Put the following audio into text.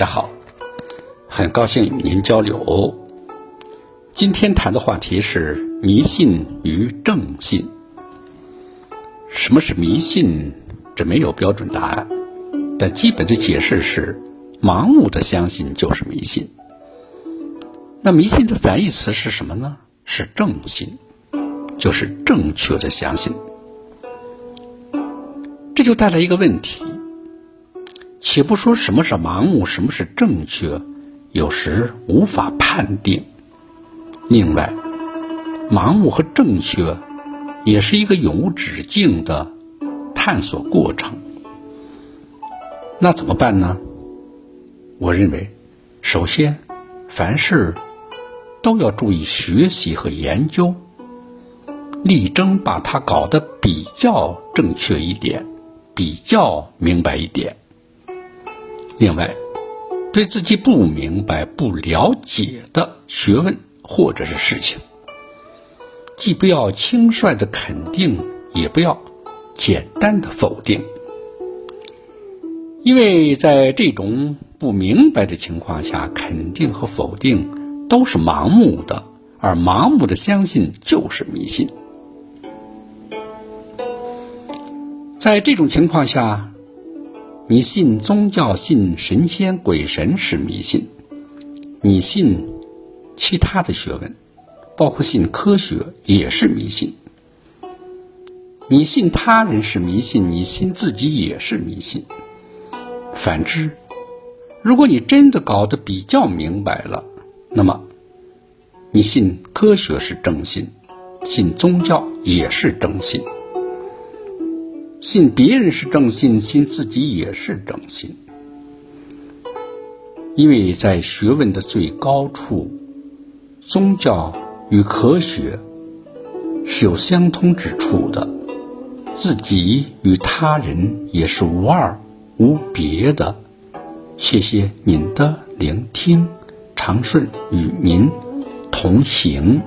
大家好，很高兴与您交流。今天谈的话题是迷信与正信。什么是迷信？这没有标准答案，但基本的解释是：盲目的相信就是迷信。那迷信的反义词是什么呢？是正信，就是正确的相信。这就带来一个问题。且不说什么是盲目，什么是正确，有时无法判定。另外，盲目和正确也是一个永无止境的探索过程。那怎么办呢？我认为，首先，凡事都要注意学习和研究，力争把它搞得比较正确一点，比较明白一点。另外，对自己不明白、不了解的学问或者是事情，既不要轻率的肯定，也不要简单的否定，因为在这种不明白的情况下，肯定和否定都是盲目的，而盲目的相信就是迷信。在这种情况下。你信宗教、信神仙、鬼神是迷信；你信其他的学问，包括信科学也是迷信。你信他人是迷信，你信自己也是迷信。反之，如果你真的搞得比较明白了，那么你信科学是正信，信宗教也是正信。信别人是正信，信自己也是正信，因为在学问的最高处，宗教与科学是有相通之处的，自己与他人也是无二无别的。谢谢您的聆听，长顺与您同行。